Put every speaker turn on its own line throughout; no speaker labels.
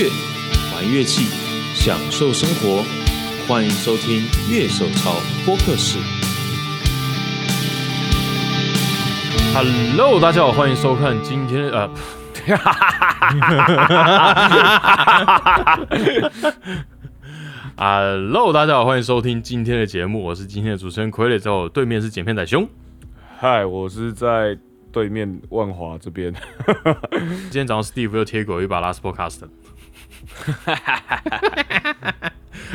乐，玩乐器，享受生活。欢迎收听《乐手潮播客室》。Hello，大家好，欢迎收看今天呃，Hello，大家好，欢迎收听今天的节目，我是今天的主持人傀儡，在我对面是剪片仔兄。
嗨，我是在对面万华这边。
今天早上 Steve 又贴过一把 Last Podcast。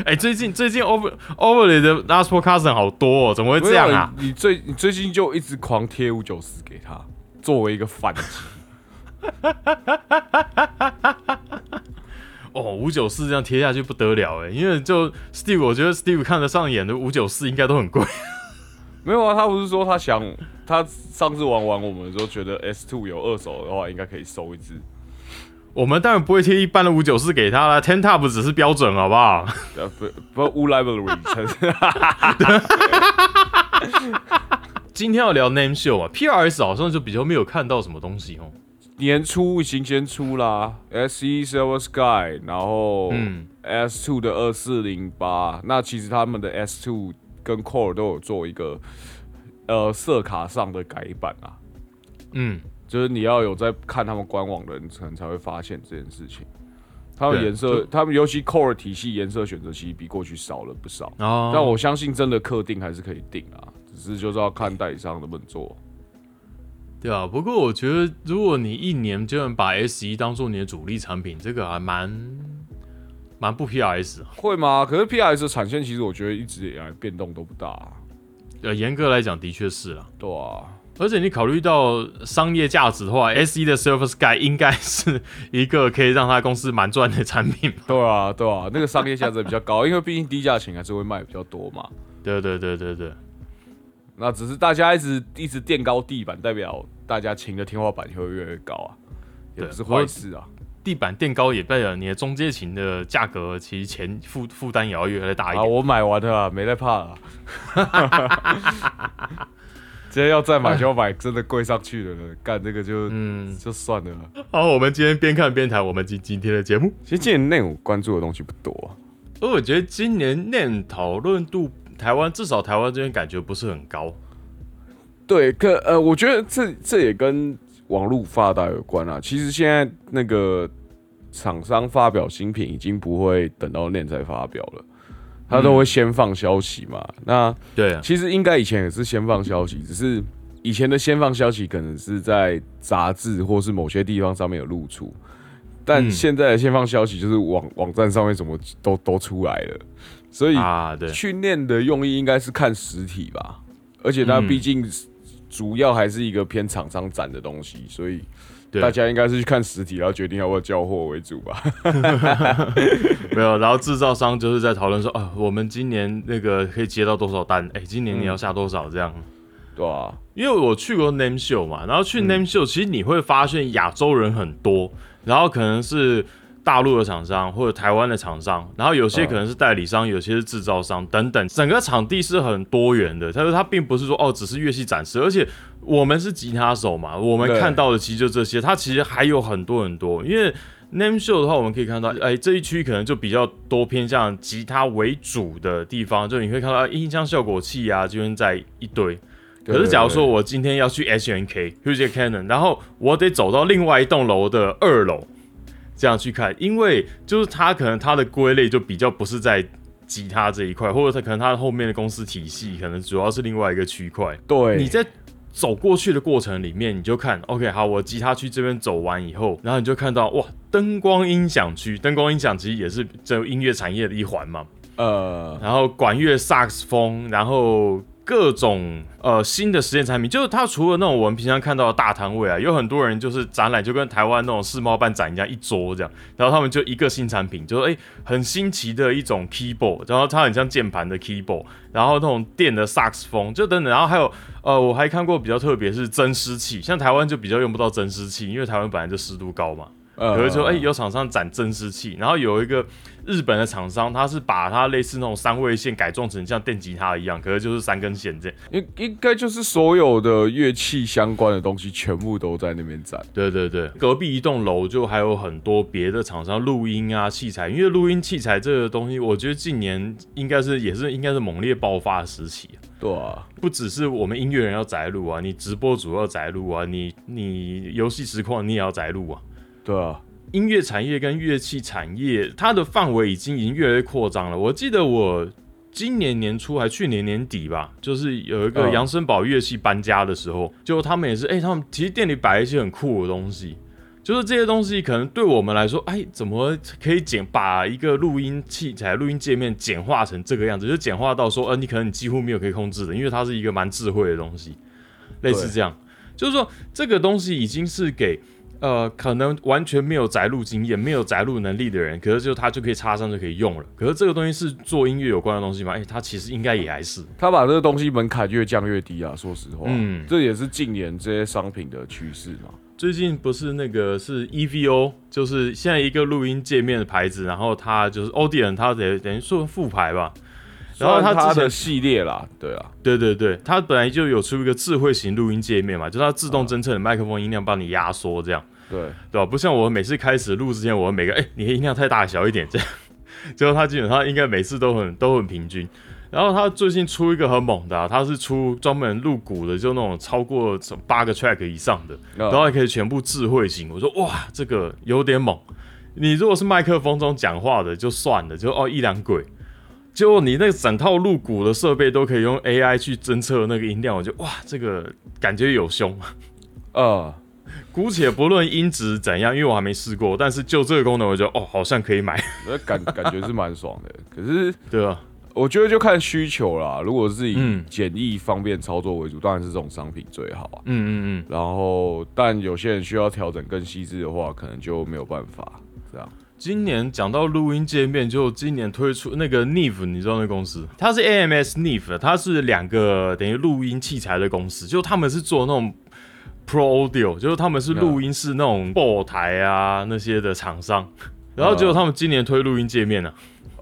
哎，最近最近 Over Over 的 Last Podcast 好多哦，怎么会这样啊？
你最你最近就一直狂贴五九四给他，作为一个反击。
哦，五九四这样贴下去不得了哎，因为就 Steve，我觉得 Steve 看得上眼的五九四应该都很贵。
没有啊，他不是说他想他上次玩完我们的时候觉得 S Two 有二手的话，应该可以收一支。
我们当然不会贴一般的五九四给他了，Ten Top 只是标准，好不好？
呃，不不，U library。
今天要聊 Name Show 啊，PRS 好像就比较没有看到什么东西哦。
年初已经先出啦，S E Silver Sky，然后 S Two 的二四零八，那其实他们的 S Two 跟 Core 都有做一个呃色卡上的改版啊。嗯。就是你要有在看他们官网的人，可能才会发现这件事情。他们颜色，他们尤其 Core 体系颜色选择其实比过去少了不少。哦。但我相信真的客定还是可以定啊，只是就是要看代理商能不能做。
对啊，不过我觉得如果你一年就能把 S 一当做你的主力产品，这个还蛮蛮不 PRS。
会吗？可是 PRS 的产线其实我觉得一直以来变动都不大。
呃，严格来讲的确是啊。
对啊。
而且你考虑到商业价值的话，S E 的 Surface Sky 应该是一个可以让他公司蛮赚的产品。
对啊，对啊，那个商业价值比较高，因为毕竟低价钱还是会卖比较多嘛。
对对对对对。
那只是大家一直一直垫高地板，代表大家琴的天花板会越来越高啊，也不是坏事啊。
地板垫高也代表你的中介琴的价格，其实钱负负担也要越来越大一点。
我买完了，没在怕了。今天要再买就要买真的贵上去的了，干这个就嗯就算了。
好，我们今天边看边谈我们今今天的节目。
其实今年内我关注的东西不多，
而我觉得今年内讨论度台湾至少台湾这边感觉不是很高。
对，可呃，我觉得这这也跟网络发达有关啊。其实现在那个厂商发表新品已经不会等到念再发表了。他都会先放消息嘛？那
对，
其实应该以前也是先放消息，只是以前的先放消息可能是在杂志或是某些地方上面有露出，但现在的先放消息就是网网站上面怎么都都出来了，所以啊，对，训练的用意应该是看实体吧，而且它毕竟主要还是一个偏厂商展的东西，所以。大家应该是去看实体，然后决定要不要交货为主吧。
没有，然后制造商就是在讨论说，啊，我们今年那个可以接到多少单？哎，今年你要下多少？这样，
对啊。
因为我去过 Name Show 嘛，然后去 Name Show，其实你会发现亚洲人很多，然后可能是。大陆的厂商或者台湾的厂商，然后有些可能是代理商，有些是制造商等等，整个场地是很多元的。他说他并不是说哦，只是乐器展示，而且我们是吉他手嘛，我们看到的其实就这些，它其实还有很多很多。因为 Name Show 的话，我们可以看到，哎，这一区可能就比较多偏向吉他为主的地方，就你可以看到音箱效果器啊，这边在一堆。可是假如说我今天要去 H N K h u g e Canon，然后我得走到另外一栋楼的二楼。这样去看，因为就是它可能它的归类就比较不是在吉他这一块，或者它可能它后面的公司体系可能主要是另外一个区块。
对，
你在走过去的过程里面，你就看，OK，好，我吉他区这边走完以后，然后你就看到哇，灯光音响区，灯光音响其实也是这音乐产业的一环嘛。呃，然后管乐、萨克斯风，然后。各种呃新的实验产品，就是它除了那种我们平常看到的大摊位啊，有很多人就是展览，就跟台湾那种世贸办展一样，一桌这样，然后他们就一个新产品，就是哎很新奇的一种 keyboard，然后它很像键盘的 keyboard，然后那种电的萨克斯风，就等等，然后还有呃我还看过比较特别是增湿器，像台湾就比较用不到增湿器，因为台湾本来就湿度高嘛，可是说哎有厂商展增湿器，然后有一个日本的厂商，他是把它类似那种三位线改装成像电吉他一样，可是就是三根线这样。
应应该就是所有的乐器相关的东西全部都在那边展。
对对对，隔壁一栋楼就还有很多别的厂商录音啊器材，因为录音器材这个东西，我觉得近年应该是也是应该是猛烈爆发的时期。
对啊，
不只是我们音乐人要宅录啊，你直播主要宅录啊，你你游戏实况你也要宅录啊。
对啊。
音乐产业跟乐器产业，它的范围已经已经越来越扩张了。我记得我今年年初还去年年底吧，就是有一个扬声宝乐器搬家的时候，就他们也是，哎，他们其实店里摆一些很酷的东西，就是这些东西可能对我们来说，哎，怎么可以简把一个录音器材、录音界面简化成这个样子？就简化到说，呃，你可能你几乎没有可以控制的，因为它是一个蛮智慧的东西，类似这样，就是说这个东西已经是给。呃，可能完全没有宅录经验、没有宅录能力的人，可是就他就可以插上就可以用了。可是这个东西是做音乐有关的东西吗？哎，他其实应该也还是。
他把这个东西门槛越降越低啊，说实话，嗯，这也是近年这些商品的趋势嘛。
最近不是那个是 EVO，就是现在一个录音界面的牌子，然后它就是 Audion，它等等于说副牌吧。
然后它的系列啦，对啊，
对对对，它本来就有出一个智慧型录音界面嘛，就它自动侦测你麦克风音量，帮你压缩这样，
对
对吧？不像我每次开始录之前，我每个哎，你的音量太大小一点这样，最后它基本上应该每次都很都很平均。然后它最近出一个很猛的，它是出专门录鼓的，就那种超过八个 track 以上的，然后还可以全部智慧型。我说哇，这个有点猛。你如果是麦克风中讲话的就算了，就哦一两轨。就你那个整套入骨的设备都可以用 AI 去侦测那个音量，我就哇，这个感觉有凶。呃，姑且不论音质怎样，因为我还没试过，但是就这个功能，我觉得哦，好像可以买。
那感 感觉是蛮爽的。可是，
对啊，
我觉得就看需求啦。如果是以简易方便操作为主，当然是这种商品最好啊。嗯嗯嗯。然后，但有些人需要调整更细致的话，可能就没有办法。
今年讲到录音界面，就今年推出那个 Neve，你知道那公司？它是 AMS Neve，它是两个等于录音器材的公司，就他们是做那种 Pro Audio，就是他们是录音室那种播台啊那些的厂商。然后结果他们今年推录音界面呢，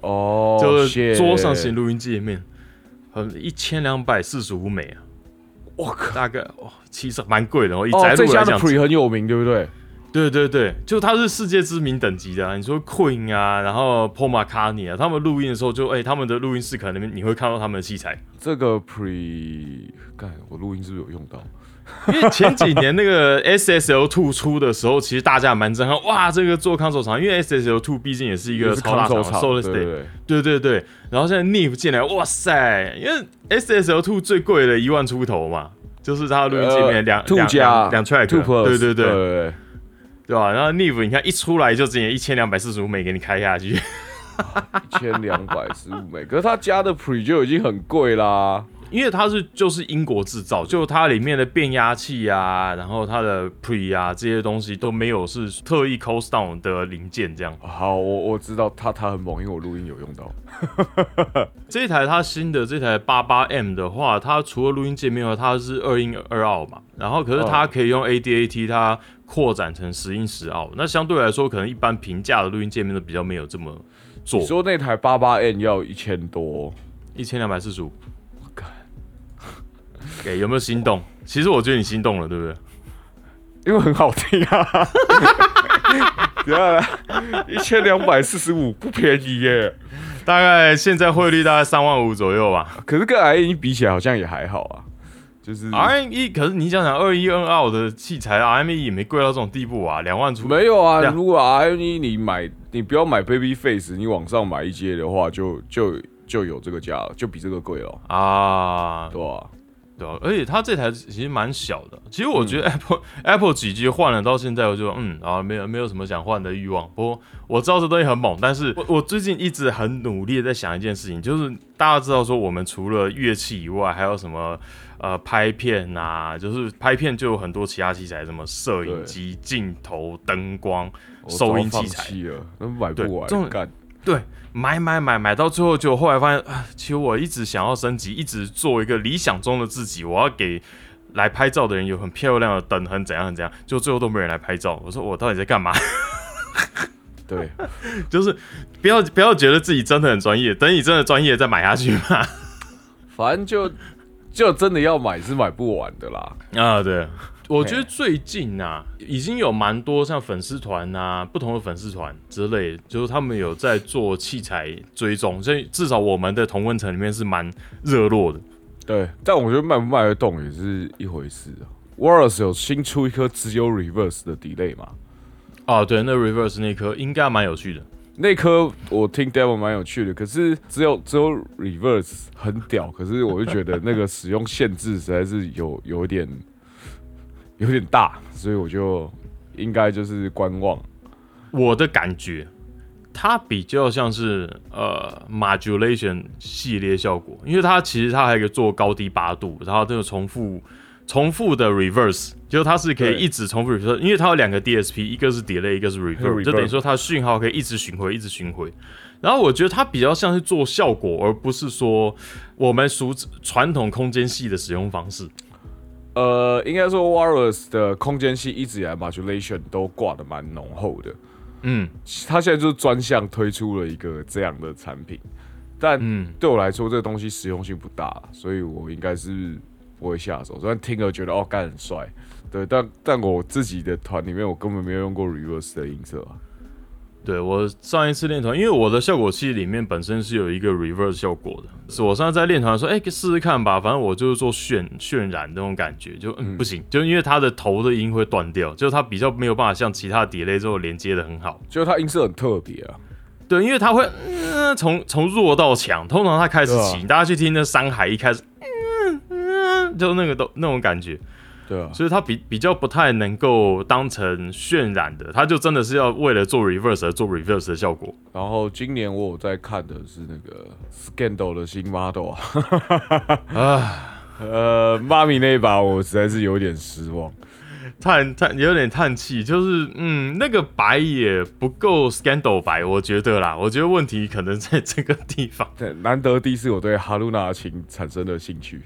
哦，就是桌上型录音界面，很一千两百四十五美啊！我靠，大概哦，其实蛮贵的哦。哦，
这家的 Pre 很有名，对不对？
对对对，就他是世界知名等级的，啊你说 Queen 啊，然后 Paul McCartney 啊，他们录音的时候就哎，他们的录音室可能你会看到他们的器材。
这个 Pre，干我录音是不是有用到？
因为前几年那个 SSL Two 出的时候，其实大家蛮震撼，哇，这个做 console 厂，因为 SSL Two 毕竟也是一个超大厂，Solid State，对对对。然后现在 Neve 进来，哇塞，因为 SSL Two 最贵的一万出头嘛，就是它的录音界面两两两 track，对对对。对吧？然后 Neve 你看一出来就直接一千两百四十五美给你开下去，
一千两百四十五美，可是他加的 Pre 就已经很贵啦。
因为它是就是英国制造，就它里面的变压器啊，然后它的 pre 啊这些东西都没有是特意 cost down 的零件这样。
好，我我知道它它很猛，因为我录音有用到。
这一台它新的这台八八 M 的话，它除了录音界面外，它是二音二奥嘛，然后可是它可以用 ADAT 它扩展成十英十奥，那相对来说可能一般平价的录音界面都比较没有这么做。
说那台八八 N 要一千多，
一千两百四十五。给有没有心动？其实我觉得你心动了，对不对？
因为很好听啊！对啊，一千两百四十五不便宜耶，
大概现在汇率大概三万五左右吧。
可是跟 I N E 比起来好像也还好啊。就是
RME，可是你想想二一 N 二的器材，R M E 也没贵到这种地步啊，两万出。
没有啊，如果 RME 你买，你不要买 Baby Face，你往上买一阶的话，就就就有这个价了，就比这个贵了啊，对吧？
对而且它这台其实蛮小的。其实我觉得 Apple Apple 几机换了到现在，我就嗯啊，没有没有什么想换的欲望。不过我知道这东西很猛，但是我我最近一直很努力在想一件事情，就是大家知道说我们除了乐器以外，还有什么呃拍片啊，就是拍片就有很多其他器材，什么摄影机、镜头、灯光、收音器材，
那买不完，干
对。买买买买到最后，就后来发现啊，其实我一直想要升级，一直做一个理想中的自己。我要给来拍照的人有很漂亮的灯，很怎样很怎样，就最后都没人来拍照。我说我到底在干嘛？
对，
就是不要不要觉得自己真的很专业，等你真的专业再买下去嘛。
反正就就真的要买是买不完的啦。
啊，对，我觉得最近啊，已经有蛮多像粉丝团啊，不同的粉丝团之类，就是他们有在做器材追踪，所以至少我们的同温层里面是蛮热络的。
对，但我觉得卖不卖得动也是一回事啊。Warriors 有新出一颗只有 Reverse 的 Delay 嘛？
啊，对，那 Reverse 那颗应该蛮有趣的。
那颗我听 Devil 蛮有趣的，可是只有只有 Reverse 很屌，可是我就觉得那个使用限制实在是有有点有点大，所以我就应该就是观望。
我的感觉，它比较像是呃 Modulation 系列效果，因为它其实它还可以做高低八度，然后这个重复。重复的 reverse，就是它是可以一直重复 reverse，因为它有两个 DSP，一个是 delay，一个是 reverse，就等于说它的讯号可以一直巡回，一直巡回。然后我觉得它比较像是做效果，而不是说我们熟传统空间系的使用方式。
呃，应该说 wireless 的空间系一直以来 modulation 都挂的蛮浓厚的。嗯，它现在就是专项推出了一个这样的产品，但对我来说这个东西实用性不大，所以我应该是。不会下手，虽然听了觉得哦，干很帅，对，但但我自己的团里面，我根本没有用过 reverse 的音色啊。
对我上一次练团，因为我的效果器里面本身是有一个 reverse 效果的，是我上次在练团说，哎，试试看吧，反正我就是做渲渲染那种感觉，就嗯不行，就因为它的头的音会断掉，就它比较没有办法像其他 delay 之后连接的很好，
就它音色很特别啊。
对，因为它会嗯从从弱到强，通常它开始起，大家去听那山海一开始。嗯嗯就那个都那种感觉，
对啊，
所以它比比较不太能够当成渲染的，它就真的是要为了做 reverse 而做 reverse 的效果。
然后今年我有在看的是那个 Scandal 的新 model 啊，呃，妈咪那一把我实在是有点失望，
叹叹有点叹气，就是嗯，那个白也不够 Scandal 白，我觉得啦，我觉得问题可能在这个地方。
对，难得第一次我对哈露娜的琴产生了兴趣。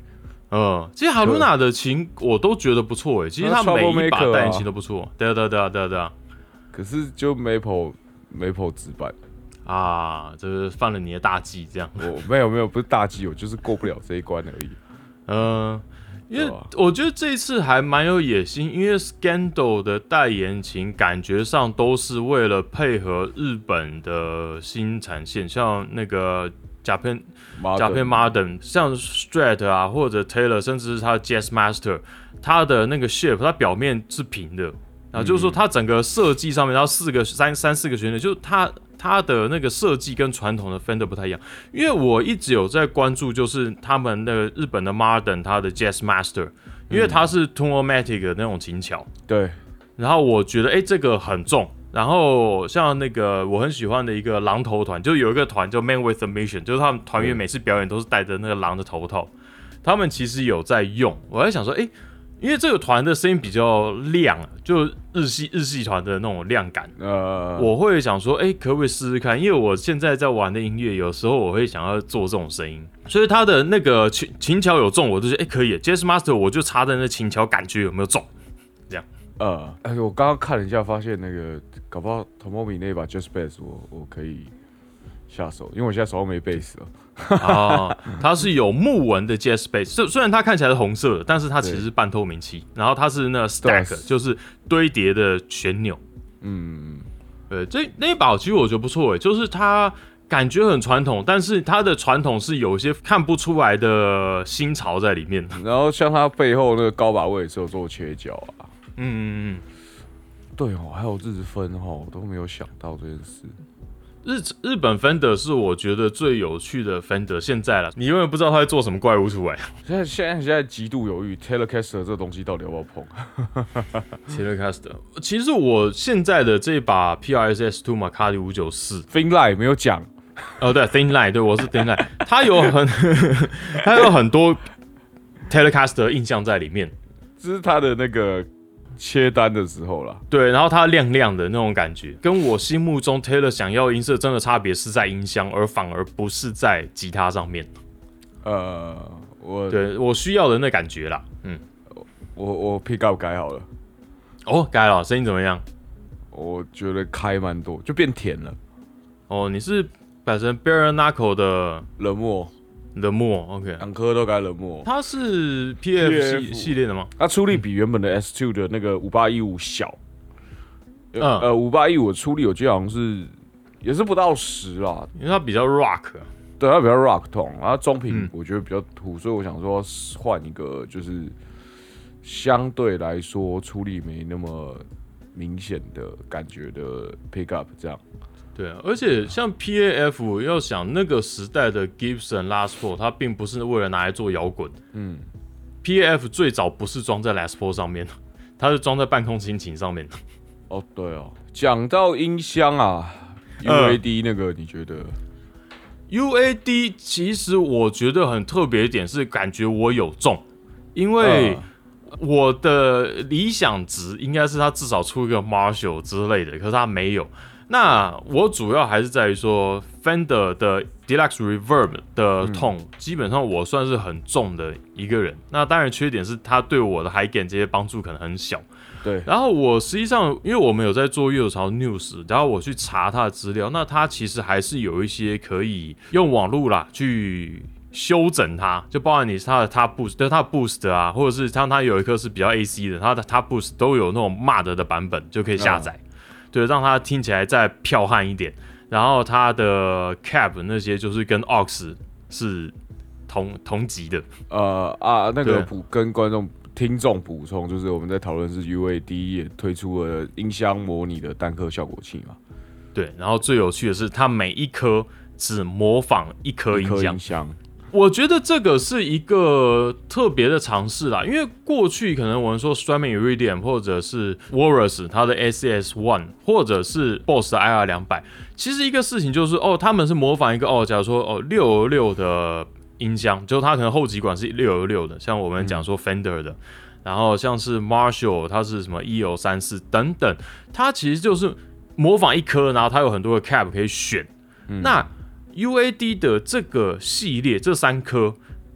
嗯，其实哈露娜的琴我都觉得不错诶，其实他每一把代言琴都不错。对啊，对啊，对啊，对啊，对啊。
可是就 Maple Maple 直板
啊，就是犯了你的大忌，这样。
我没有没有，不是大忌，我就是过不了这一关而已。
嗯，因为我觉得这一次还蛮有野心，因为 Scandal 的代言琴感觉上都是为了配合日本的新产线，像那个。甲片甲片 Modern，像 Strat 啊，或者 Taylor，甚至是它的 Jazz Master，它的那个 shape，它表面是平的，啊，就是说它整个设计上面，然后四个三三四个旋律，就是它它的那个设计跟传统的 Fender 不太一样。因为我一直有在关注，就是他们那个日本的 Modern，它的 Jazz Master，因为它是 Tonomatic 的那种琴桥，
对，
然后我觉得哎，这个很重。然后像那个我很喜欢的一个狼头团，就有一个团叫 Man with a Mission，就是他们团员每次表演都是戴着那个狼的头套。他们其实有在用，我在想说，哎，因为这个团的声音比较亮，就日系日系团的那种亮感，呃，我会想说，哎，可不可以试试看？因为我现在在玩的音乐，有时候我会想要做这种声音，所以他的那个琴琴桥有重，我就觉得哎可以。Jazz Master 我就插在那琴桥，感觉有没有重？这样。
呃，哎，我刚刚看了一下，发现那个搞不好 Tomomi 那把 Just Bass 我我可以下手，因为我现在手上没 Bass 了。
啊，它是有木纹的 Jazz Bass，虽虽然它看起来是红色的，但是它其实是半透明漆，然后它是那 Stack，就是堆叠的旋钮。嗯，对，这那一把其实我觉得不错诶，就是它感觉很传统，但是它的传统是有一些看不出来的新潮在里面。
然后像它背后那个高把位是有做切角啊。嗯嗯嗯，对哦，还有日分哈，我都没有想到这件事。
日日本 Fender 是我觉得最有趣的 Fender，现在了，你永远不知道他在做什么怪物出来。
现在现在现在极度犹豫，Telecaster 这东西到底要不要碰？
Telecaster，其实我现在的这把 PRS Two 马卡迪五九四
Thin Line 没有讲。
哦，对，Thin Line，对我是 Thin Line，它有很 它有很多 Telecaster 印象在里面，
这是它的那个。切单的时候了，
对，然后它亮亮的那种感觉，跟我心目中 Taylor 想要音色真的差别是在音箱，而反而不是在吉他上面。呃，我对我需要的那感觉啦，嗯，
我我 pick up 改好了，
哦，改了，声音怎么样？
我觉得开蛮多，就变甜了。
哦，你是改成 Bare Knuckle 的
冷漠
冷漠，OK，
两颗都改冷漠。
它是 PF 系系列的吗？
它出力比原本的 S Two 的那个五八一五小。嗯，呃，五八一五出力我记得好像是也是不到十啊，
因为它比较 rock，
对，它比较 rock 痛，然后中频我觉得比较土，所以我想说换一个就是相对来说出力没那么明显的感觉的 pickup 这样。
对啊，而且像 PAF 要想那个时代的 Gibson Last Four，它并不是为了拿来做摇滚，嗯，PAF 最早不是装在 Last Four 上面的，它是装在半空心琴上面的。
哦，对哦，讲到音箱啊，UAD 那个，你觉得
？UAD 其实我觉得很特别一点是，感觉我有中，因为我的理想值应该是它至少出一个 Marshall 之类的，可是它没有。那我主要还是在于说，Fender 的 Deluxe Reverb 的痛，基本上我算是很重的一个人。那当然缺点是它对我的 High Gain 这些帮助可能很小。
对，
然后我实际上，因为我们有在做乐潮 news，然后我去查它的资料，那它其实还是有一些可以用网络啦去修整它，就包含你它的它 boost，对它 boost 啊，或者是像它有一颗是比较 AC 的，它的它 boost 都有那种 MUD 的版本就可以下载，对，让它听起来再彪悍一点。然后它的 cap 那些就是跟 aux 是同同级的，
呃啊，那个补跟观众。听众补充，就是我们在讨论是 UAD 也推出了音箱模拟的单颗效果器嘛？
对，然后最有趣的是，它每一颗只模仿一颗音
箱。
我觉得这个是一个特别的尝试啦，因为过去可能我们说 Strymon Iridium 或者是 Walrus 它的 SS One 或者是 Boss 的 IR 两百，其实一个事情就是哦，他们是模仿一个哦，假如说哦六六的。音箱就它可能后几管是六二六的，像我们讲说 Fender 的，然后像是 Marshall，它是什么 E 九三四等等，它其实就是模仿一颗，然后它有很多的 cap 可以选。那 UAD 的这个系列这三颗，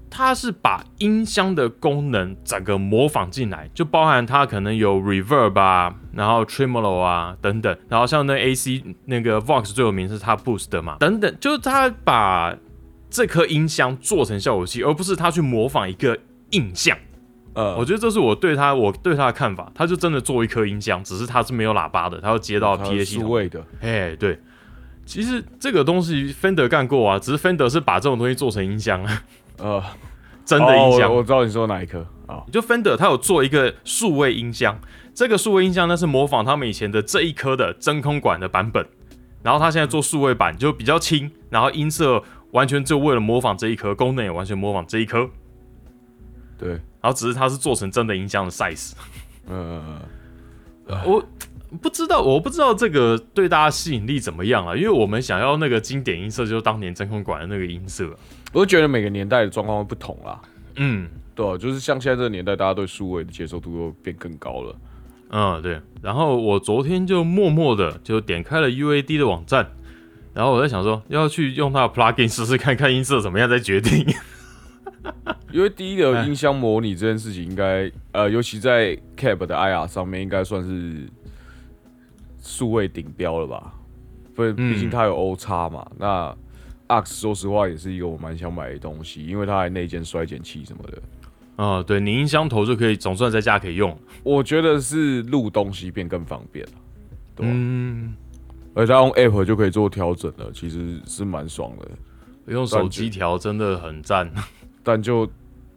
它是把音箱的功能整个模仿进来，就包含它可能有 reverb 啊，然后 tremolo 啊等等，然后像那 AC 那个 Vox 最有名是它 boost 的嘛，等等，就是它把。这颗音箱做成效果器，而不是它去模仿一个印象。呃，我觉得这是我对他我对他的看法。他就真的做一颗音箱，只是他是没有喇叭的，他要接到 PA 系统
的。
哎，对，其实这个东西 Fender 干过啊，只是 Fender 是把这种东西做成音箱啊。呃，真的音箱，
我知道你说哪一颗啊？
就 Fender 他有做一个数位音箱，这个数位音箱呢是模仿他们以前的这一颗的真空管的版本，然后他现在做数位版就比较轻，然后音色。完全就为了模仿这一颗，功能也完全模仿这一颗。
对，然
后只是它是做成真的音箱的 size。嗯，我不知道，我不知道这个对大家吸引力怎么样啊？因为我们想要那个经典音色，就是当年真空管的那个音色。
我觉得每个年代的状况会不同啦。嗯，对，就是像现在这个年代，大家对数位的接受度又变更高了。
嗯，对。然后我昨天就默默的就点开了 UAD 的网站。然后我在想说，要去用它的 plugin 试试看看音色怎么样再决定。
因为第一个音箱模拟这件事情，应该呃，尤其在 Cap 的 IR 上面，应该算是数位顶标了吧？不，毕竟它有 O 叉嘛。那 Ax 说实话也是一个我蛮想买的东西，因为它还内建衰减器什么的。
啊，对你音箱头就可以总算在家可以用。
我觉得是录东西变更方便了。嗯。而且它用 App 就可以做调整了，其实是蛮爽的。
用手机调真的很赞，
但就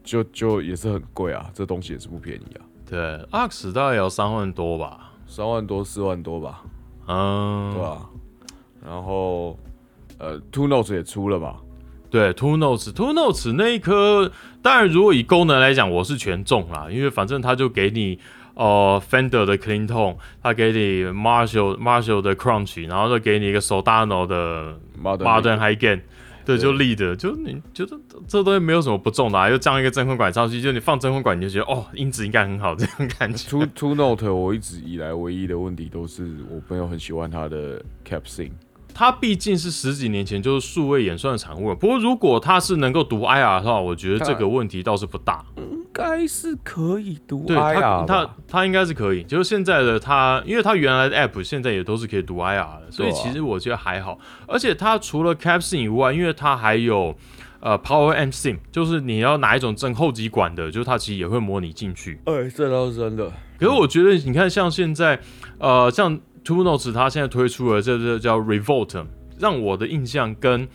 就就也是很贵啊，这东西也是不便宜啊。
对，Ax 大概也要三万多吧，
三万多四万多吧，嗯，对吧？然后呃，Two Notes 也出了吧？
对，Two Notes，Two Notes 那一颗，当然如果以功能来讲，我是全中啦，因为反正它就给你。哦，Fender 的 Clean Tone，他给你 Marshall Marshall 的 Crunch，然后再给你一个 Soldano 的 Modern High Gain，对，就 Lead，就你觉得这东西没有什么不重的，啊，又装一个真空管上去，就你放真空管你就觉得哦，音质应该很好这种感觉。
Two Two Note 我一直以来唯一的问题都是我朋友很喜欢它的 Cap Sing，
它毕竟是十几年前就是数位演算的产物，不过如果它是能够读 IR 的话，我觉得这个问题倒是不大。
应该是可以读
对
IR
它它它应该是可以，就是现在的它，因为它原来的 app 现在也都是可以读 IR 的，所以其实我觉得还好。而且它除了 Capsin 以外，因为它还有呃 Power M Sim，就是你要哪一种正后极管的，就是它其实也会模拟进去。
哎，这倒是真的。
可是我觉得你看，像现在呃像 Two Notes 它现在推出了这这叫 Revolt，让我的印象跟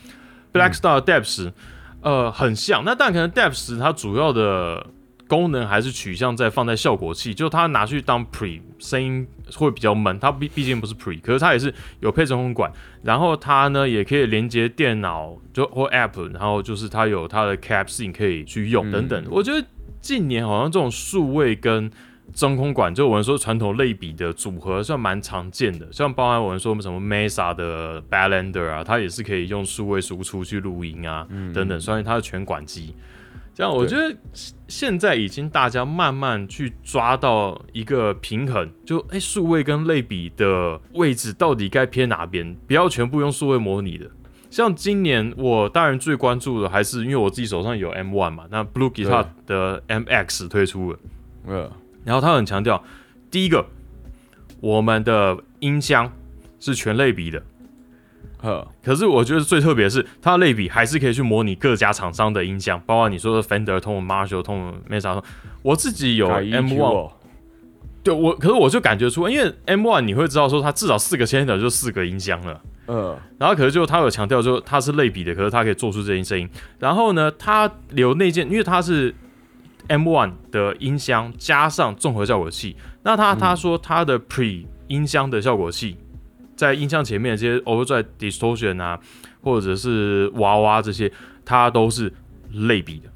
Black Star Depths、呃很像。那但可能 Depths 它主要的功能还是取向在放在效果器，就它拿去当 Pre 声音会比较闷，它毕毕竟不是 Pre，可是它也是有配真空管，然后它呢也可以连接电脑就或 App，然后就是它有它的 Capsing 可以去用等等。我觉得近年好像这种数位跟真空管，就我们说传统类比的组合，算蛮常见的。像包含我们说什么 Mesa 的 Ballander 啊，它也是可以用数位输出去录音啊，等等。所以它是全管机。这样我觉得现在已经大家慢慢去抓到一个平衡，就哎数位跟类比的位置到底该偏哪边，不要全部用数位模拟的。像今年我当然最关注的还是因为我自己手上有 M1 嘛，那 Blue Guitar 的 MX 推出了。
呃，
然后他很强调，第一个，我们的音箱是全类比的，
呵，
可是我觉得最特别的是，它的类比还是可以去模拟各家厂商的音箱，包括你说的 Fender 通、Marshall 通、Mesa 通。我自己有 M One，
哦
对我，可是我就感觉出，因为 M One 你会知道说它至少四个 channel 就四个音箱了。
嗯，
然后可是就他有强调，就它是类比的，可是它可以做出这些声音。然后呢，它留内件，因为它是 M1 的音箱加上综合效果器。那他他说他的 Pre 音箱的效果器，在音箱前面这些 Overdrive Distortion 啊，或者是娃娃这些，它都是类比的。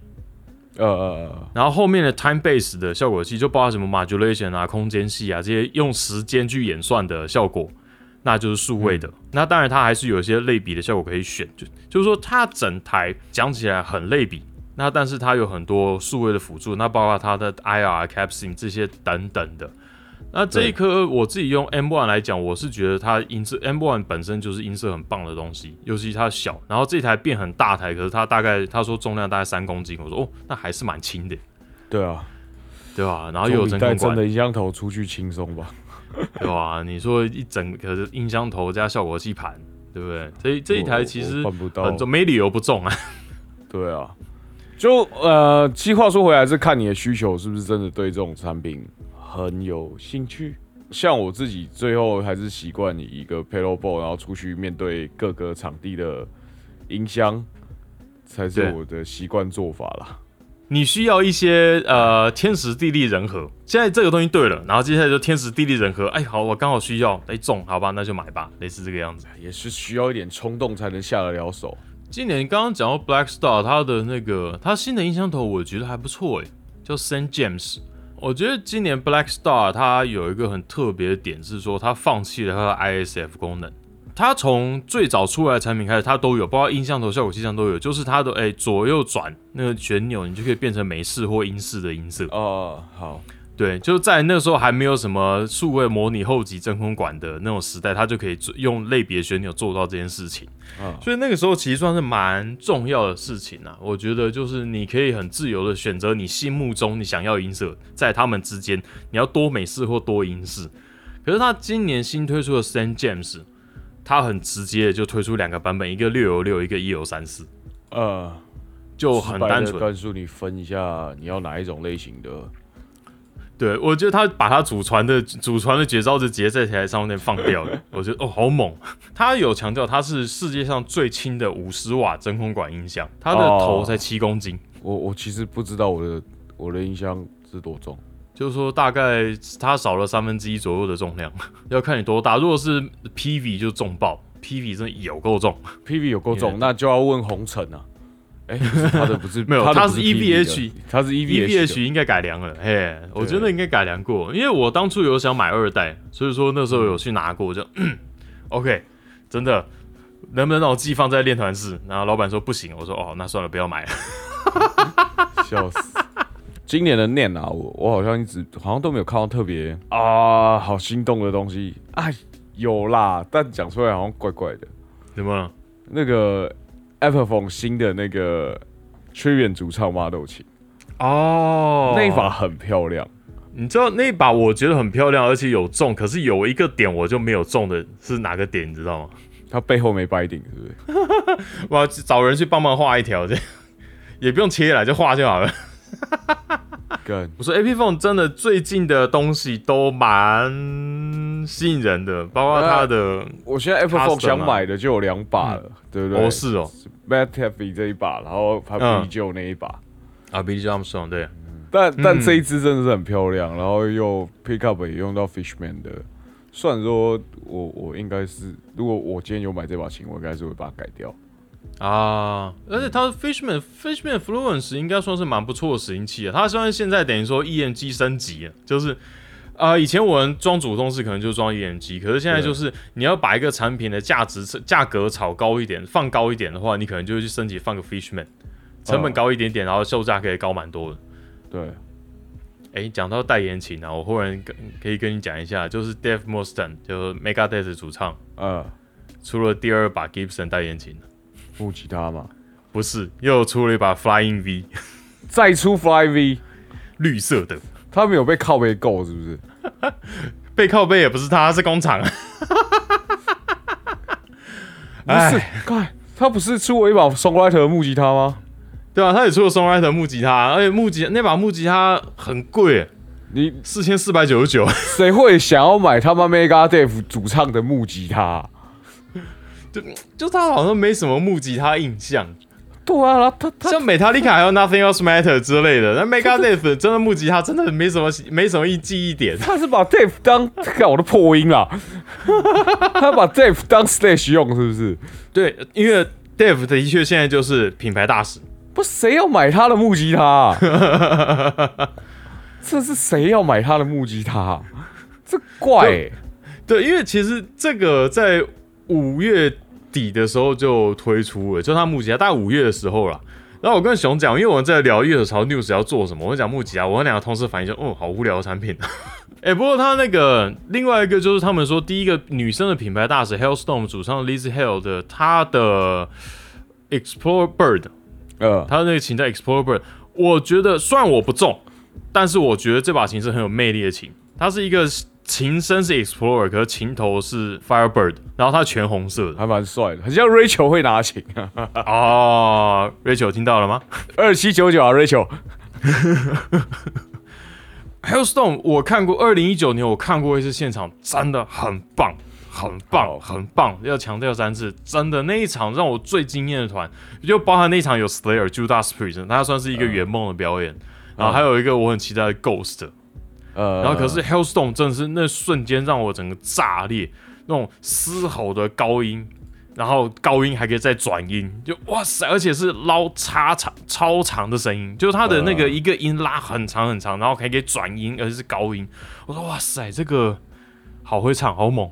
呃呃
然后后面的 Time Base 的效果器，就包括什么 Modulation 啊、空间系啊这些用时间去演算的效果，那就是数位的。那当然它还是有一些类比的效果可以选，就就是说它整台讲起来很类比，那但是它有很多数位的辅助，那包括它的 IR、Capsing 这些等等的。那这一颗我自己用 M1 来讲，我是觉得它音色 M1 本身就是音色很棒的东西，尤其它小，然后这台变很大台，可是它大概他说重量大概三公斤，我说哦，那还是蛮轻的，
对啊，
对吧？然后又有真
的音箱头出去轻松吧？
对吧？你说一整个音箱头加效果器盘，对不对？这这一台其实很重，没理由不重啊。
对啊，就呃，其实话说回来，是看你的需求是不是真的对这种产品很有兴趣。像我自己，最后还是习惯以一个 pedal board，然后出去面对各个场地的音箱，才是我的习惯做法啦。
你需要一些呃天时地利人和。现在这个东西对了，然后接下来就天时地利人和。哎，好，我刚好需要，哎中，好吧，那就买吧，类似这个样子。
也是需要一点冲动才能下得了手。
今年刚刚讲到 Black Star，它的那个它新的音箱头，我觉得还不错诶，叫 Saint James。我觉得今年 Black Star 它有一个很特别的点是说，它放弃了它的 ISF 功能。它从最早出来的产品开始，它都有，包括音箱头、效果器上都有，就是它的哎、左右转那个旋钮，你就可以变成美式或英式的音色。
哦、好，
对，就在那时候还没有什么数位模拟后级真空管的那种时代，它就可以用类别旋钮做到这件事情。
嗯
所以那个时候其实算是蛮重要的事情啊。我觉得就是你可以很自由的选择你心目中你想要的音色，在他们之间你要多美式或多音式。可是他今年新推出的 Saint James，他很直接的就推出两个版本，一个六油六，一个一油三四，
呃，
就很单纯。
告诉你分一下你要哪一种类型的。
对，我觉得他把他祖传的祖传的绝招就直接在台上面放掉了，我觉得哦好猛。他有强调他是世界上最轻的五十瓦真空管音箱，它的头才七公斤，
我我其实不知道我的我的音箱是多重。
就是说大概它少了三分之一左右的重量，要看你多大。如果是 PV 就重爆，PV 真的有够重
，PV 有够重，那就要问红尘啊。他的不是
没有
他
他是 E
的
EVH
他是
EVH，EVH 应该改良了，嘿，我觉得应该改良过，因为我当初有想买二代，所以说那时候有去拿过，就、嗯、OK，真的能不能让我寄放在练团室？然后老板说不行，我说哦，那算了，不要买了。
笑死。今年的念啊，我我好像一直好像都没有看到特别啊好心动的东西。哎，有啦，但讲出来好像怪怪的。
怎么？
那个 Apple 新的那个 Trivian 主唱马豆琴，
哦，
那一把很漂亮。
你知道那一把我觉得很漂亮，而且有中，可是有一个点我就没有中的是哪个点，你知道吗？
它背后没白顶，是不是？
我要找人去帮忙画一条，这也不用切了，就画就好了。我说 A P Phone 真的最近的东西都蛮吸引人的，包括它的。
我现在 Apple Phone 想买的就有两把了，对不对？
哦，是哦
，Matt Taffy 这一把，然后还有 B 九那一把。
啊，B J Armstrong 对。
但但这一支真的是很漂亮，然后又 Pick Up 也用到 Fishman 的。虽然说我我应该是，如果我今天有买这把琴，我应该是会把它改掉。
啊，而且它 Fishman Fishman Fluence 应该算是蛮不错的拾音器啊。它虽然现在等于说 EMG 升级了，就是啊，以前我们装主动式可能就装 EMG，可是现在就是你要把一个产品的价值价格炒高一点，放高一点的话，你可能就会去升级放个 Fishman，成本高一点点，然后售价可以高蛮多的。
对。
哎，讲到代言琴啊，我忽然跟可以跟你讲一下，就是 Dave Mustaine 就 Megadeth 主唱，呃，出了第二把 Gibson 代言琴。
木吉他吗？
不是，又出了一把 Flying V，
再出 Flying V，
绿色的。
他没有被靠背够是不是？
背靠背也不是他，是工厂。
不是，看他不是出了一把 Songwriter 木吉他吗？
对啊，他也出了 Songwriter 木吉他，而且木吉那把木吉他很贵，你四千四百九十九，
谁会想要买他妈 Mega Dave 主唱的木吉他？
就就他好像没什么木吉他印象，
对啊，他他
像美塔利卡还有 Nothing Else Matter 之类的，那 Megadeth 真的木吉他真的没什么没什么记记忆点。
他是把 Dave 当看我的破音啦，他把 Dave 当 Slash 用是不是？
对，因为 Dave 的确现在就是品牌大使，
不谁要买他的木吉他？这是谁要买他的木吉他？这怪，
对，因为其实这个在五月。底的时候就推出了，就他木吉他，大概五月的时候了。然后我跟熊讲，因为我们在聊乐手潮 news 要做什么，我讲木吉他，我们两个同事反应说，哦，好无聊的产品。哎，不过他那个另外一个就是他们说第一个女生的品牌大使 Hellstorm 主唱 Lizzy Hell 的他的 Explore Bird，呃，他的那个琴叫 Explore Bird，我觉得虽然我不中，但是我觉得这把琴是很有魅力的琴，它是一个。琴身是 Explorer，可是琴头是 Firebird，然后它全红色的，
还蛮帅的，很像 Rachel 会拿琴
啊。Rachel 听到了吗？
二七九九啊，Rachel。
Hellstone 我看过，二零一九年我看过一次现场，真的很棒，很棒，很棒。要强调三次，真的那一场让我最惊艳的团，就包含那一场有 Slayer、Judas Priest，它算是一个圆梦的表演。然后还有一个我很期待的 Ghost。呃，然后可是 Hellstone 真的是那瞬间让我整个炸裂，那种嘶吼的高音，然后高音还可以再转音，就哇塞，而且是捞超长超长的声音，就是它的那个一个音拉很长很长，然后还可以转音，而且是高音。我说哇塞，这个好会唱，好猛。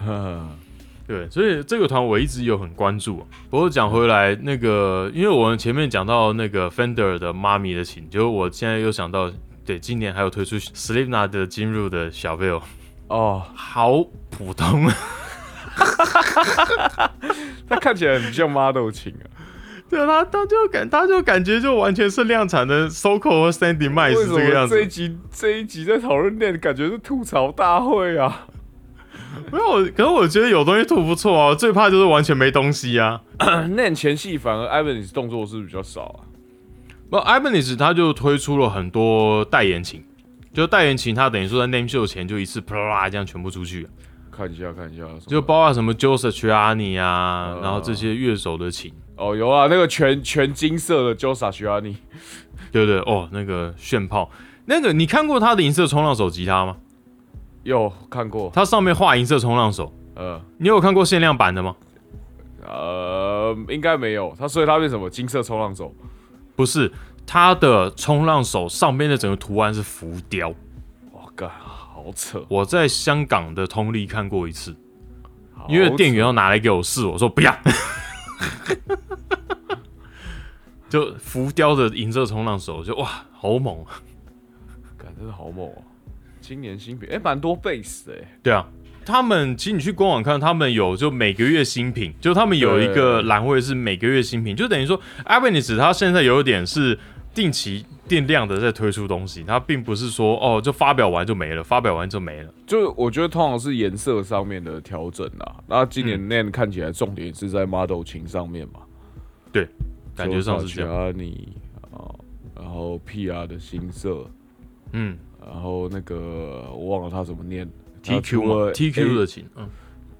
对，所以这个团我一直有很关注。不过讲回来，那个因为我们前面讲到那个 Fender 的妈咪的琴，就我现在又想到。对，今年还有推出 Slipknot 的进入的小 Bill，哦，好普通啊，
他看起来很像 Model 琴啊。
对啊，他他就感他就感觉就完全是量产的 Soko 和 Sandy Mice 这个样子。
这一集这一集在讨论链，感觉是吐槽大会啊。
没有，可是我觉得有东西吐不错啊，最怕就是完全没东西啊。
链前戏反而 Evans 动作是比较少啊。
不 i b a n e s 他就推出了很多代言琴，就代言琴，他等于说在 Name Show 前就一次啪啦这样全部出去，
看一下看一下，
就包括什么 Joseph Chiani 啊，然后这些乐手的琴，
哦有啊，那个全全金色的 Joseph Chiani，
对对哦，那个炫炮，那个你看过他的银色冲浪手吉他吗？
有看过，
它上面画银色冲浪手，呃，你有看过限量版的吗？
呃，应该没有，他所以它为什么金色冲浪手？
不是，它的冲浪手上边的整个图案是浮雕，
我靠，好扯！
我在香港的通力看过一次，因为店员要拿来给我试，我说不要，就浮雕的银色冲浪手，就哇，好猛啊！
感真的好猛啊！今年新品，哎，蛮多贝斯哎，
对啊。他们其实你去官网看，他们有就每个月新品，就他们有一个栏位是每个月新品，就等于说 a v e n i s 它现在有一点是定期定量的在推出东西，它并不是说哦就发表完就没了，发表完就没了。
就我觉得通常是颜色上面的调整啦。那今年 NAND 看起来重点是在 Model 琴上面嘛？
对，感觉上是这样。
你啊，然后 PR 的新色，嗯，然后那个我忘了它怎么念
，TQ TQ 的琴，嗯，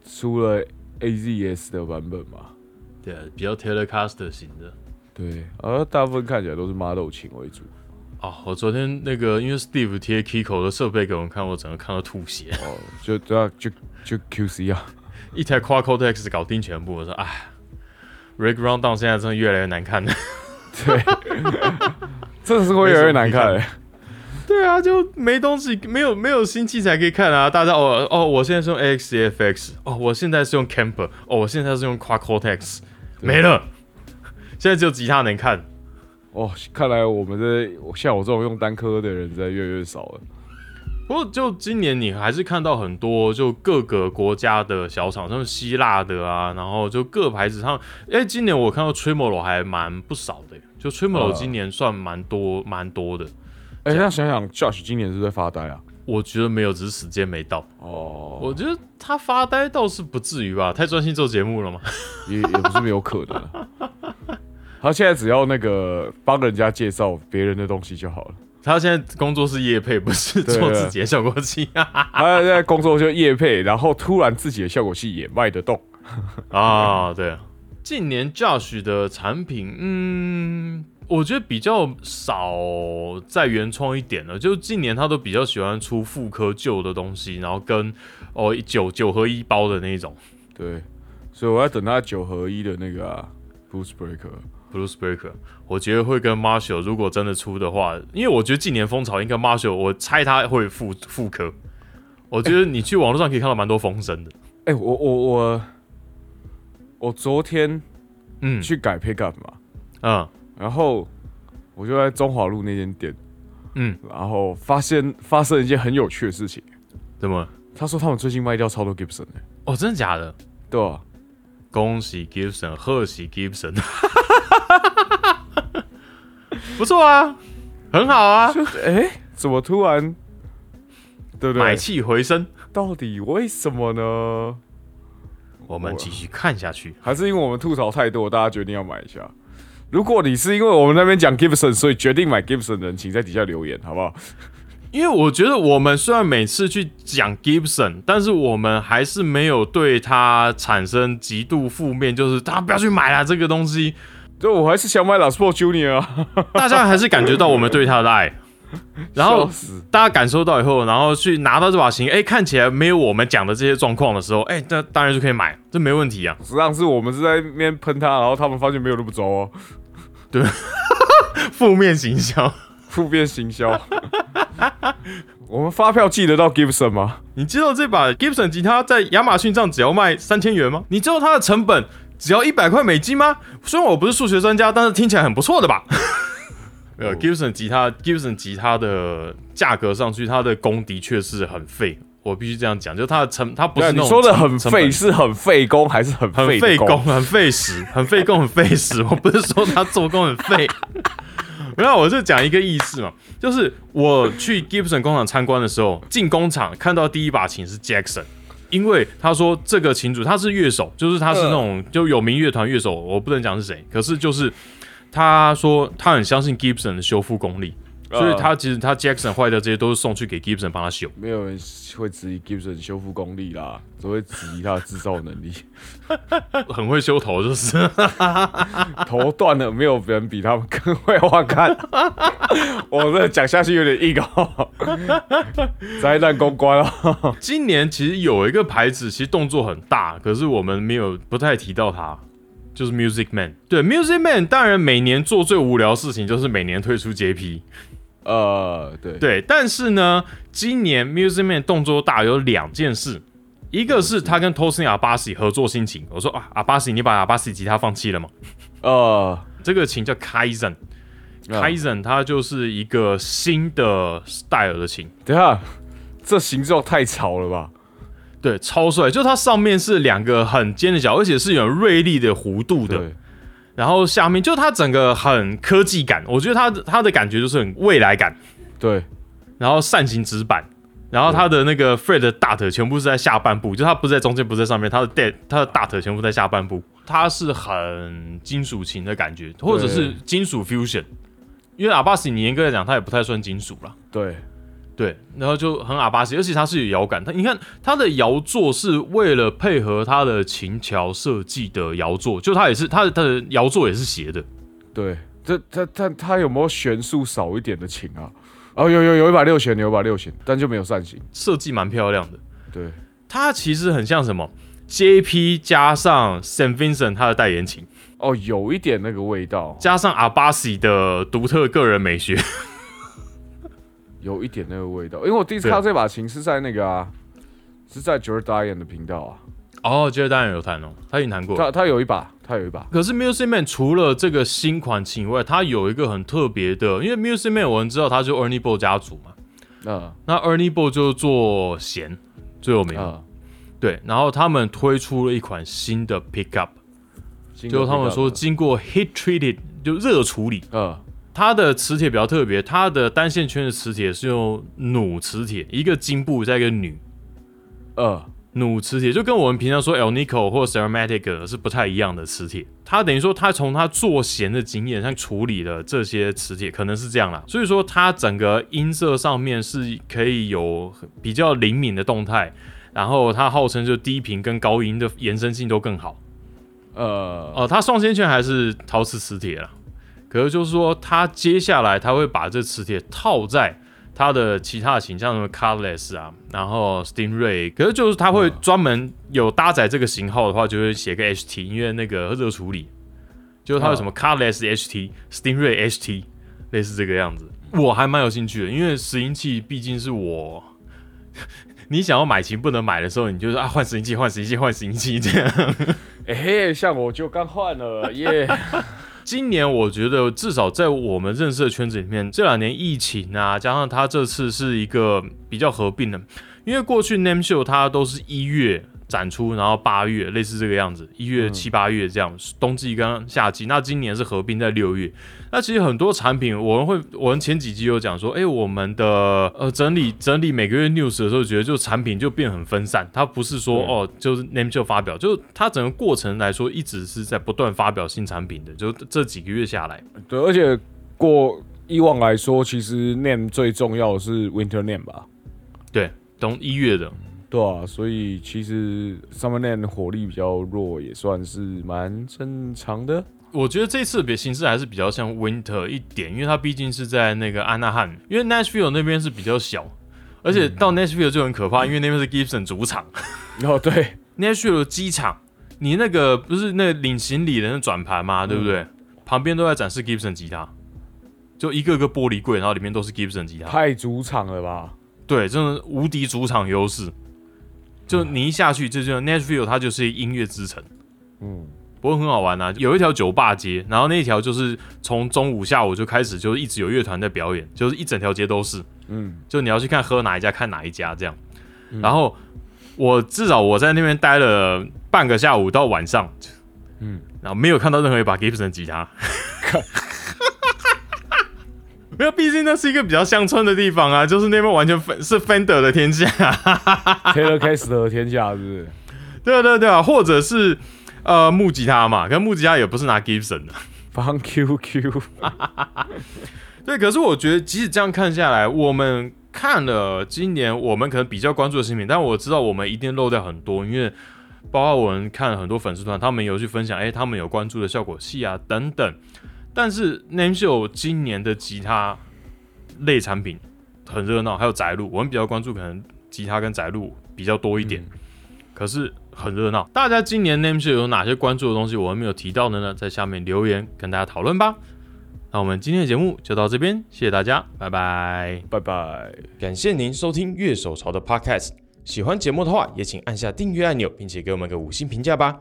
出了 AZS 的版本嘛？
对，比较 Telecaster 型的。
对，而大部分看起来都是 Model 琴为主。
哦，我昨天那个因为 Steve 贴 Kiko 的设备给我们看，我整个看到吐血。哦，
就对啊，就就 QC 啊，
一台 Quad Cortex 搞定全部。我说，哎，Rig Rundown 现在真的越来越难看了。
对，真的是会越来越难看。
对啊，就没东西，没有没有新器材可以看啊。大家哦哦，我现在是用 AXFX，哦，我现在是用 Camper，哦，我现在是用 Quad Cortex，没了。现在只有吉他能看。
哦，看来我们的像我这种用单科的人在越来越少了。
不过，就今年你还是看到很多就各个国家的小厂，像希腊的啊，然后就各牌子上，哎，今年我看到 Tremolo 还蛮不少的，就 Tremolo 今年算蛮多蛮多的。
哎，那想想 Josh 今年是在发呆啊？
我觉得没有，只是时间没到。哦，我觉得他发呆倒是不至于吧？太专心做节目了嘛？
也也不是没有可能。他现在只要那个帮人家介绍别人的东西就好了。
他现在工作是叶配，不是做自己的效果器。
他现在工作就叶配，然后突然自己的效果器也卖得动
啊！对，近年 Josh 的产品，嗯，我觉得比较少再原创一点了。就近年他都比较喜欢出复刻旧的东西，然后跟哦九九合一包的那种。
对，所以我要等他九合一的那个 Boost Breaker。
Blues Breaker，我觉得会跟 Marshall 如果真的出的话，因为我觉得近年风潮应该 Marshall，我猜他会复复刻。我觉得你去网络上可以看到蛮多风声的。
哎，我我我我昨天嗯去改 Pickup 嘛，嗯，然后我就在中华路那间店，嗯，然后发现发生一件很有趣的事情。
怎么？
他说他们最近卖掉超多 Gibson 哎，
哦，真的假的？
对啊，
恭喜 Gibson，贺喜 Gibson。不错啊，很好啊。
哎，怎么突然，对不对？
买气回升，
到底为什么呢？
我们继续看下去，
还是因为我们吐槽太多，大家决定要买一下？如果你是因为我们那边讲 Gibson，所以决定买 Gibson 的人，请在底下留言，好不好？
因为我觉得我们虽然每次去讲 Gibson，但是我们还是没有对他产生极度负面，就是大家不要去买啦这个东西。
就我还是想买 Last Four Junior，
大家还是感觉到我们对他的爱，然后大家感受到以后，然后去拿到这把琴，哎，看起来没有我们讲的这些状况的时候，哎，那当然就可以买，这没问题啊。
实际上是我们是在那边喷他，然后他们发现没有那么糟哦。
对，负面行销，
负面行销。我们发票寄得到 Gibson 吗？
你知道这把 Gibson 吉他在亚马逊上只要卖三千元吗？你知道它的成本？只要一百块美金吗？虽然我不是数学专家，但是听起来很不错的吧？没有，Gibson 吉他，Gibson 吉他的价格上去，它的工的确是很费。我必须这样讲，就它的成，它不是
你说的很费，是很费工还是很
很费工、很费时、很费工、很费时？我不是说它做工很费，没有，我是讲一个意思嘛，就是我去 Gibson 工厂参观的时候，进工厂看到第一把琴是 Jackson。因为他说这个琴主他是乐手，就是他是那种就有名乐团乐手，我不能讲是谁，可是就是他说他很相信 Gibson 的修复功力。所以他其实他 Jackson 坏掉这些都是送去给 Gibson 帮他修，
没有人会质疑 Gibson 修复功力啦，只会质疑他的制造能力。
很会修头就是，
头断了没有人比他们更会换看。我这讲下去有点硬哦，灾难公关哦。
今年其实有一个牌子其实动作很大，可是我们没有不太提到它。就是 Music Man，对 Music Man，当然每年做最无聊的事情就是每年推出 JP，
呃，对。
对，但是呢，今年 Music Man 动作大有两件事，一个是他跟 Tosin 阿巴西合作心情，我说啊，阿巴西，你把阿巴西吉他放弃了吗？呃，这个琴叫 Kaizen，Kaizen 它就是一个新的 style 的琴，
等下，这形状太潮了吧？
对，超帅！就它上面是两个很尖的角，而且是有锐利的弧度的。然后下面就它整个很科技感，我觉得它它的感觉就是很未来感，
对，
然后扇形纸板，然后它的那个 Fred 的大腿全部是在下半部，就它不是在中间，不是在上面，它的 d 它的大腿全部在下半部，它是很金属琴的感觉，或者是金属 fusion，因为阿巴斯你严格来讲，它也不太算金属了，
对。
对，然后就很阿巴西，而且它是有摇杆。它你看它的摇座是为了配合它的琴桥设计的摇座，就它也是它的它的摇座也是斜的。
对，这它它它有没有弦数少一点的琴啊？哦，有有有一把六弦，有一把六弦，但就没有扇形，
设计蛮漂亮的。
对，
它其实很像什么 JP 加上 Saint Vincent 它的代言琴。
哦，有一点那个味道，
加上阿巴西的独特个人美学。
有一点那个味道，因为我第一次看这把琴是在那个啊，是在 Jordan 的频道啊。
哦，Jordan 有弹哦，他已经弹过。
他他有一把，他有一把。
可是 Music Man 除了这个新款琴以外，它有一个很特别的，因为 Music Man 我们知道他就 Ernie Ball 家族嘛。嗯。那 Ernie Ball 就做弦最有名。对。然后他们推出了一款新的 Pickup，就他们说经过 Heat Treated 就热处理。嗯。它的磁铁比较特别，它的单线圈的磁铁是用弩磁铁，一个金布再一个铝，呃，弩磁铁就跟我们平常说 El Nico 或 Ceramatic 是不太一样的磁铁。它等于说，它从它做弦的经验上处理了这些磁铁，可能是这样啦。所以说，它整个音色上面是可以有比较灵敏的动态，然后它号称就低频跟高音的延伸性都更好。呃，哦，它双线圈还是陶瓷磁铁了。可是就是说，他接下来他会把这磁铁套在他的其他的琴，像什么 Cutlass 啊，然后 Stingray。可是就是他会专门有搭载这个型号的话，就会写个 HT，因为那个热处理，就是它有什么 Cutlass HT、Stingray HT，类似这个样子。我还蛮有兴趣的，因为拾音器毕竟是我，你想要买琴不能买的时候，你就是啊换拾音器，换拾音器，换拾音器这样。
哎嘿，像我就刚换了耶。
今年我觉得至少在我们认识的圈子里面，这两年疫情啊，加上他这次是一个比较合并的，因为过去 Name Show 它都是一月展出，然后八月类似这个样子，一月七八月这样，冬季跟夏季。那今年是合并在六月。那其实很多产品，我们会，我们前几集有讲说，哎，我们的呃整理整理每个月 news 的时候，觉得就产品就变很分散，它不是说哦，就是 name 就发表，就它整个过程来说，一直是在不断发表新产品的，就这几个月下来。
对，而且过以往来说，其实 name 最重要的是 winter name 吧？
对，等一月的，
对啊，所以其实 Summerland 火力比较弱，也算是蛮正常的。
我觉得这次比形式还是比较像 Winter 一点，因为它毕竟是在那个安纳汉，因为 Nashville 那边是比较小，而且到 Nashville 就很可怕，因为那边是 Gibson 主场。
哦，对
，Nashville 机场，你那个不是那领行李的那转盘吗？对不对？旁边都在展示 Gibson 吉他，就一个个玻璃柜，然后里面都是 Gibson 吉他。
太主场了吧？
对，真的无敌主场优势。就你一下去，这就 Nashville 它就是音乐之城。嗯。不过很好玩啊，有一条酒吧街，然后那条就是从中午下午就开始，就是一直有乐团在表演，就是一整条街都是，嗯，就你要去看喝哪一家看哪一家这样。然后我至少我在那边待了半个下午到晚上，嗯，然后没有看到任何一把 Gibson 吉他，没有，毕竟那是一个比较乡村的地方啊，就是那边完全是 Fender 的天下
，Taylor Case 的天下，是不是？
对对对啊，或者是。呃，木吉他嘛，跟木吉他也不是拿 Gibson 的，
放 QQ。
对，可是我觉得，即使这样看下来，我们看了今年我们可能比较关注的新品，但我知道我们一定漏掉很多，因为包括我们看了很多粉丝团，他们有去分享，哎，他们有关注的效果器啊等等。但是 Name Show 今年的吉他类产品很热闹，还有宅路，我们比较关注可能吉他跟宅路比较多一点，可是。很热闹，大家今年 Name Show 有哪些关注的东西我们没有提到的呢？在下面留言跟大家讨论吧。那我们今天的节目就到这边，谢谢大家，拜拜，
拜拜。
感谢您收听乐手潮的 Podcast，喜欢节目的话也请按下订阅按钮，并且给我们个五星评价吧。